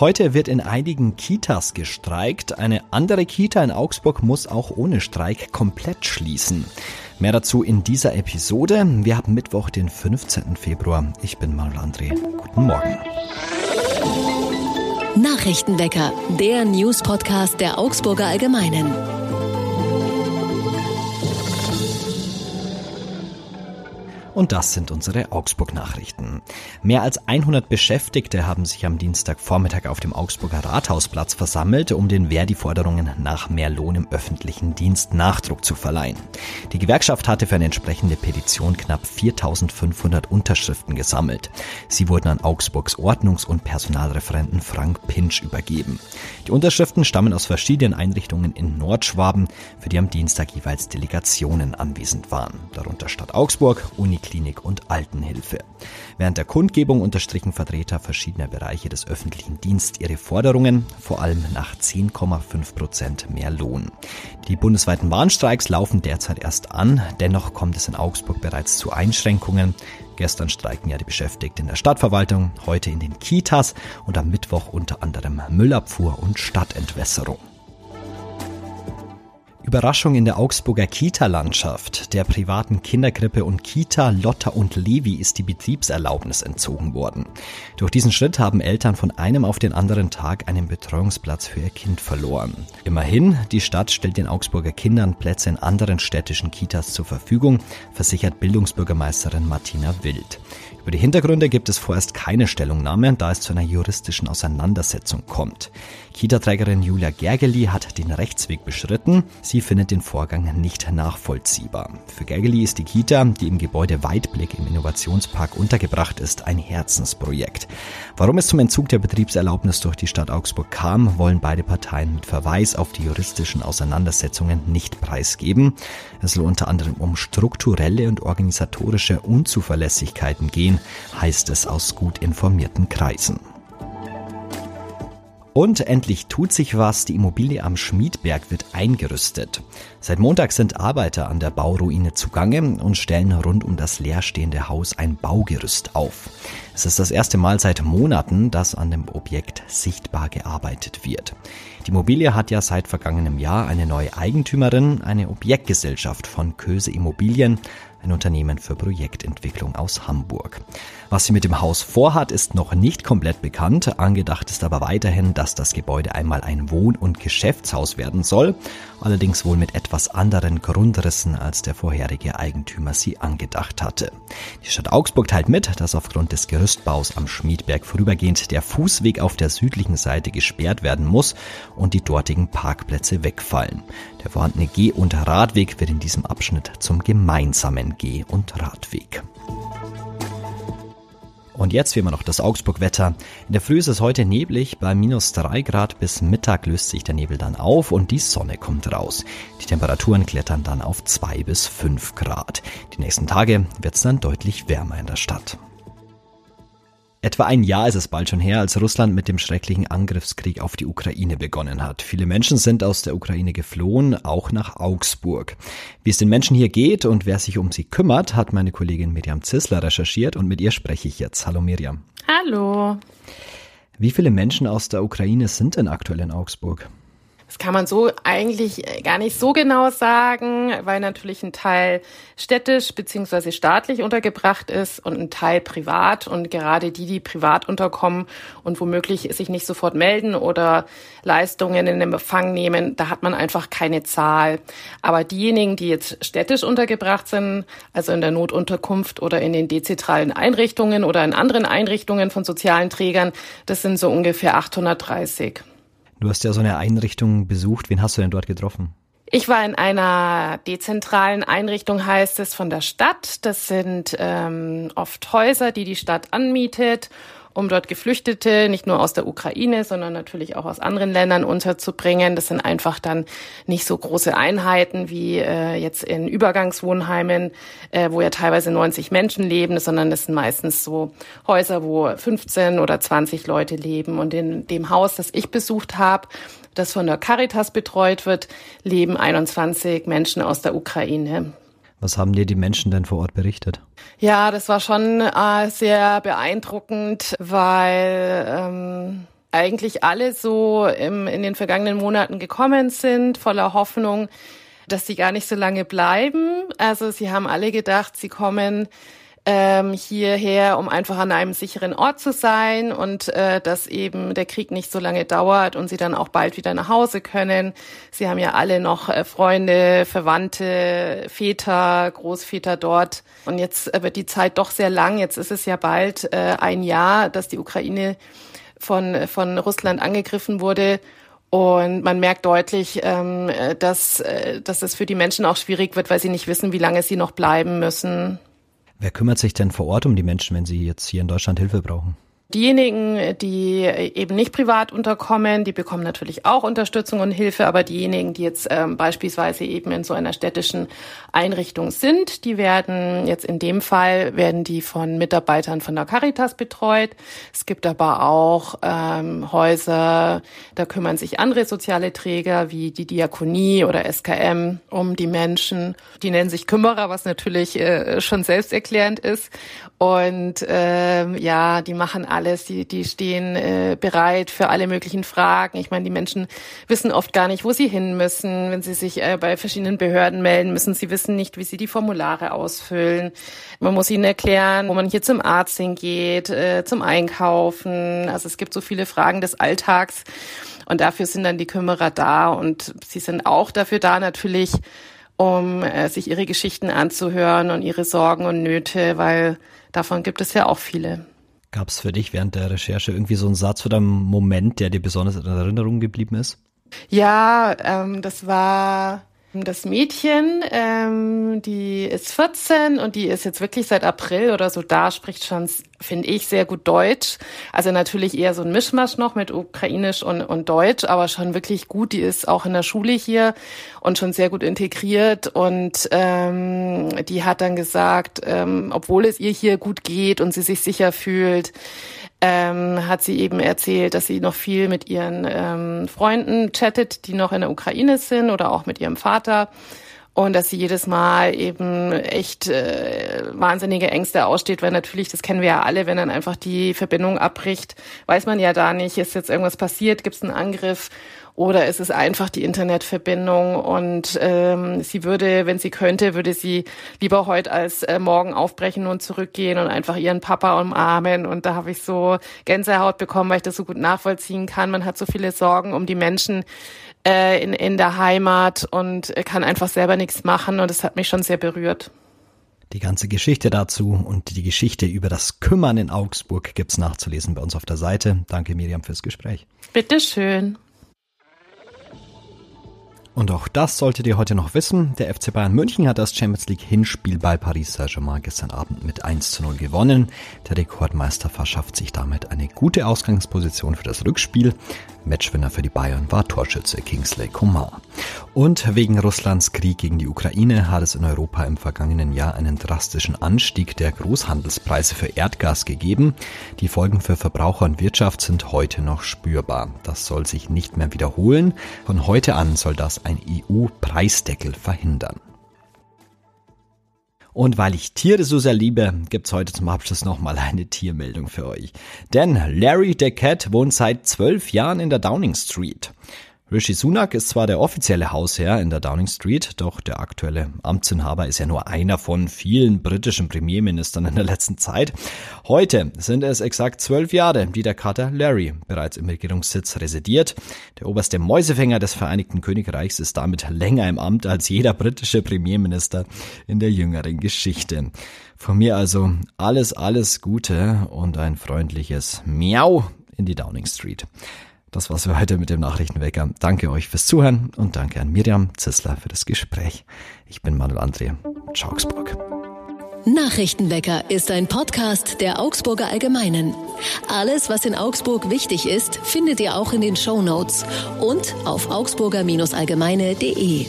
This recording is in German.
Heute wird in einigen Kitas gestreikt. Eine andere Kita in Augsburg muss auch ohne Streik komplett schließen. Mehr dazu in dieser Episode. Wir haben Mittwoch, den 15. Februar. Ich bin Manuel André. Guten Morgen. Nachrichtenwecker, der News-Podcast der Augsburger Allgemeinen. Und das sind unsere Augsburg-Nachrichten. Mehr als 100 Beschäftigte haben sich am Dienstagvormittag auf dem Augsburger Rathausplatz versammelt, um den Verdi-Forderungen nach mehr Lohn im öffentlichen Dienst Nachdruck zu verleihen. Die Gewerkschaft hatte für eine entsprechende Petition knapp 4500 Unterschriften gesammelt. Sie wurden an Augsburgs Ordnungs- und Personalreferenten Frank Pinsch übergeben. Die Unterschriften stammen aus verschiedenen Einrichtungen in Nordschwaben, für die am Dienstag jeweils Delegationen anwesend waren, darunter Stadt Augsburg, Uniklinik Klinik und Altenhilfe. Während der Kundgebung unterstrichen Vertreter verschiedener Bereiche des öffentlichen Dienstes ihre Forderungen, vor allem nach 10,5 Prozent mehr Lohn. Die bundesweiten Warnstreiks laufen derzeit erst an, dennoch kommt es in Augsburg bereits zu Einschränkungen. Gestern streiken ja die Beschäftigten in der Stadtverwaltung, heute in den Kitas und am Mittwoch unter anderem Müllabfuhr und Stadtentwässerung. Überraschung in der Augsburger Kita-Landschaft. Der privaten Kinderkrippe und Kita Lotta und Levi ist die Betriebserlaubnis entzogen worden. Durch diesen Schritt haben Eltern von einem auf den anderen Tag einen Betreuungsplatz für ihr Kind verloren. Immerhin, die Stadt stellt den Augsburger Kindern Plätze in anderen städtischen Kitas zur Verfügung, versichert Bildungsbürgermeisterin Martina Wild. Über die Hintergründe gibt es vorerst keine Stellungnahme, da es zu einer juristischen Auseinandersetzung kommt. Kita-Trägerin Julia Gergely hat den Rechtsweg beschritten. Sie findet den Vorgang nicht nachvollziehbar. Für Gergely ist die Kita, die im Gebäude Weitblick im Innovationspark untergebracht ist, ein Herzensprojekt. Warum es zum Entzug der Betriebserlaubnis durch die Stadt Augsburg kam, wollen beide Parteien mit Verweis auf die juristischen Auseinandersetzungen nicht preisgeben. Es soll unter anderem um strukturelle und organisatorische Unzuverlässigkeiten gehen, heißt es aus gut informierten Kreisen. Und endlich tut sich was, die Immobilie am Schmiedberg wird eingerüstet. Seit Montag sind Arbeiter an der Bauruine zugange und stellen rund um das leerstehende Haus ein Baugerüst auf. Es ist das erste Mal seit Monaten, dass an dem Objekt sichtbar gearbeitet wird. Die Immobilie hat ja seit vergangenem Jahr eine neue Eigentümerin, eine Objektgesellschaft von Köse Immobilien, ein Unternehmen für Projektentwicklung aus Hamburg. Was sie mit dem Haus vorhat, ist noch nicht komplett bekannt. Angedacht ist aber weiterhin, dass das Gebäude einmal ein Wohn- und Geschäftshaus werden soll, allerdings wohl mit etwas anderen Grundrissen, als der vorherige Eigentümer sie angedacht hatte. Die Stadt Augsburg teilt mit, dass aufgrund des Gerüstbaus am Schmiedberg vorübergehend der Fußweg auf der südlichen Seite gesperrt werden muss und die dortigen Parkplätze wegfallen. Der vorhandene Geh- und Radweg wird in diesem Abschnitt zum gemeinsamen Geh- und Radweg. Und jetzt wie immer noch das Augsburg-Wetter. In der Früh ist es heute neblig, bei minus drei Grad bis Mittag löst sich der Nebel dann auf und die Sonne kommt raus. Die Temperaturen klettern dann auf zwei bis fünf Grad. Die nächsten Tage wird es dann deutlich wärmer in der Stadt. Etwa ein Jahr ist es bald schon her, als Russland mit dem schrecklichen Angriffskrieg auf die Ukraine begonnen hat. Viele Menschen sind aus der Ukraine geflohen, auch nach Augsburg. Wie es den Menschen hier geht und wer sich um sie kümmert, hat meine Kollegin Miriam Zissler recherchiert und mit ihr spreche ich jetzt. Hallo Miriam. Hallo. Wie viele Menschen aus der Ukraine sind denn aktuell in Augsburg? Das kann man so eigentlich gar nicht so genau sagen, weil natürlich ein Teil städtisch beziehungsweise staatlich untergebracht ist und ein Teil privat. Und gerade die, die privat unterkommen und womöglich sich nicht sofort melden oder Leistungen in Empfang nehmen, da hat man einfach keine Zahl. Aber diejenigen, die jetzt städtisch untergebracht sind, also in der Notunterkunft oder in den dezentralen Einrichtungen oder in anderen Einrichtungen von sozialen Trägern, das sind so ungefähr 830. Du hast ja so eine Einrichtung besucht. Wen hast du denn dort getroffen? Ich war in einer dezentralen Einrichtung, heißt es, von der Stadt. Das sind ähm, oft Häuser, die die Stadt anmietet um dort Geflüchtete nicht nur aus der Ukraine, sondern natürlich auch aus anderen Ländern unterzubringen. Das sind einfach dann nicht so große Einheiten wie äh, jetzt in Übergangswohnheimen, äh, wo ja teilweise 90 Menschen leben, sondern das sind meistens so Häuser, wo 15 oder 20 Leute leben. Und in dem Haus, das ich besucht habe, das von der Caritas betreut wird, leben 21 Menschen aus der Ukraine. Was haben dir die Menschen denn vor Ort berichtet? Ja, das war schon äh, sehr beeindruckend, weil ähm, eigentlich alle so im, in den vergangenen Monaten gekommen sind, voller Hoffnung, dass sie gar nicht so lange bleiben. Also sie haben alle gedacht, sie kommen ähm, hierher, um einfach an einem sicheren Ort zu sein und äh, dass eben der Krieg nicht so lange dauert und sie dann auch bald wieder nach Hause können. Sie haben ja alle noch äh, Freunde, Verwandte, Väter, Großväter dort. Und jetzt äh, wird die Zeit doch sehr lang. Jetzt ist es ja bald äh, ein Jahr, dass die Ukraine von, von Russland angegriffen wurde. Und man merkt deutlich, ähm, dass, äh, dass es für die Menschen auch schwierig wird, weil sie nicht wissen, wie lange sie noch bleiben müssen. Wer kümmert sich denn vor Ort um die Menschen, wenn sie jetzt hier in Deutschland Hilfe brauchen? Diejenigen, die eben nicht privat unterkommen, die bekommen natürlich auch Unterstützung und Hilfe, aber diejenigen, die jetzt ähm, beispielsweise eben in so einer städtischen Einrichtung sind, die werden jetzt in dem Fall werden die von Mitarbeitern von der Caritas betreut. Es gibt aber auch ähm, Häuser, da kümmern sich andere soziale Träger wie die Diakonie oder SKM um die Menschen. Die nennen sich Kümmerer, was natürlich äh, schon selbsterklärend ist. Und ähm, ja, die machen alles, die, die stehen äh, bereit für alle möglichen Fragen. Ich meine, die Menschen wissen oft gar nicht, wo sie hin müssen. Wenn sie sich äh, bei verschiedenen Behörden melden müssen, sie wissen nicht, wie sie die Formulare ausfüllen. Man muss ihnen erklären, wo man hier zum Arzt hingeht, äh, zum Einkaufen. Also es gibt so viele Fragen des Alltags. Und dafür sind dann die Kümmerer da. Und sie sind auch dafür da, natürlich, um äh, sich ihre Geschichten anzuhören und ihre Sorgen und Nöte, weil davon gibt es ja auch viele. Gab es für dich während der Recherche irgendwie so einen Satz oder einen Moment, der dir besonders in Erinnerung geblieben ist? Ja, ähm, das war das Mädchen, ähm, die ist 14 und die ist jetzt wirklich seit April oder so da, spricht schon, finde ich, sehr gut Deutsch. Also natürlich eher so ein Mischmasch noch mit Ukrainisch und, und Deutsch, aber schon wirklich gut. Die ist auch in der Schule hier und schon sehr gut integriert. Und ähm, die hat dann gesagt, ähm, obwohl es ihr hier gut geht und sie sich sicher fühlt, ähm, hat sie eben erzählt, dass sie noch viel mit ihren ähm, Freunden chattet, die noch in der Ukraine sind oder auch mit ihrem Vater. Und dass sie jedes Mal eben echt äh, wahnsinnige Ängste aussteht, weil natürlich, das kennen wir ja alle, wenn dann einfach die Verbindung abbricht, weiß man ja da nicht, ist jetzt irgendwas passiert, gibt es einen Angriff oder ist es einfach die Internetverbindung und ähm, sie würde, wenn sie könnte, würde sie lieber heute als äh, morgen aufbrechen und zurückgehen und einfach ihren Papa umarmen. Und da habe ich so Gänsehaut bekommen, weil ich das so gut nachvollziehen kann. Man hat so viele Sorgen um die Menschen äh, in, in der Heimat und kann einfach selber nichts machen. Und das hat mich schon sehr berührt. Die ganze Geschichte dazu und die Geschichte über das Kümmern in Augsburg gibt's nachzulesen bei uns auf der Seite. Danke Miriam fürs Gespräch. Bitteschön. Und auch das solltet ihr heute noch wissen. Der FC Bayern München hat das Champions League Hinspiel bei Paris Saint-Germain gestern Abend mit 1 zu 0 gewonnen. Der Rekordmeister verschafft sich damit eine gute Ausgangsposition für das Rückspiel. Matchwinner für die Bayern war Torschütze Kingsley Coman. Und wegen Russlands Krieg gegen die Ukraine hat es in Europa im vergangenen Jahr einen drastischen Anstieg der Großhandelspreise für Erdgas gegeben. Die Folgen für Verbraucher und Wirtschaft sind heute noch spürbar. Das soll sich nicht mehr wiederholen. Von heute an soll das ein EU-Preisdeckel verhindern. Und weil ich Tiere so sehr liebe, gibt's heute zum Abschluss nochmal eine Tiermeldung für euch. Denn Larry the Cat wohnt seit zwölf Jahren in der Downing Street. Rishi Sunak ist zwar der offizielle Hausherr in der Downing Street, doch der aktuelle Amtsinhaber ist ja nur einer von vielen britischen Premierministern in der letzten Zeit. Heute sind es exakt zwölf Jahre, die der Kater Larry bereits im Regierungssitz residiert. Der oberste Mäusefänger des Vereinigten Königreichs ist damit länger im Amt als jeder britische Premierminister in der jüngeren Geschichte. Von mir also alles, alles Gute und ein freundliches Miau in die Downing Street. Das war's für heute mit dem Nachrichtenwecker. Danke euch fürs Zuhören und danke an Miriam Zissler für das Gespräch. Ich bin Manuel André. Ciao, Augsburg. Nachrichtenwecker ist ein Podcast der Augsburger Allgemeinen. Alles, was in Augsburg wichtig ist, findet ihr auch in den Show Notes und auf augsburger-allgemeine.de.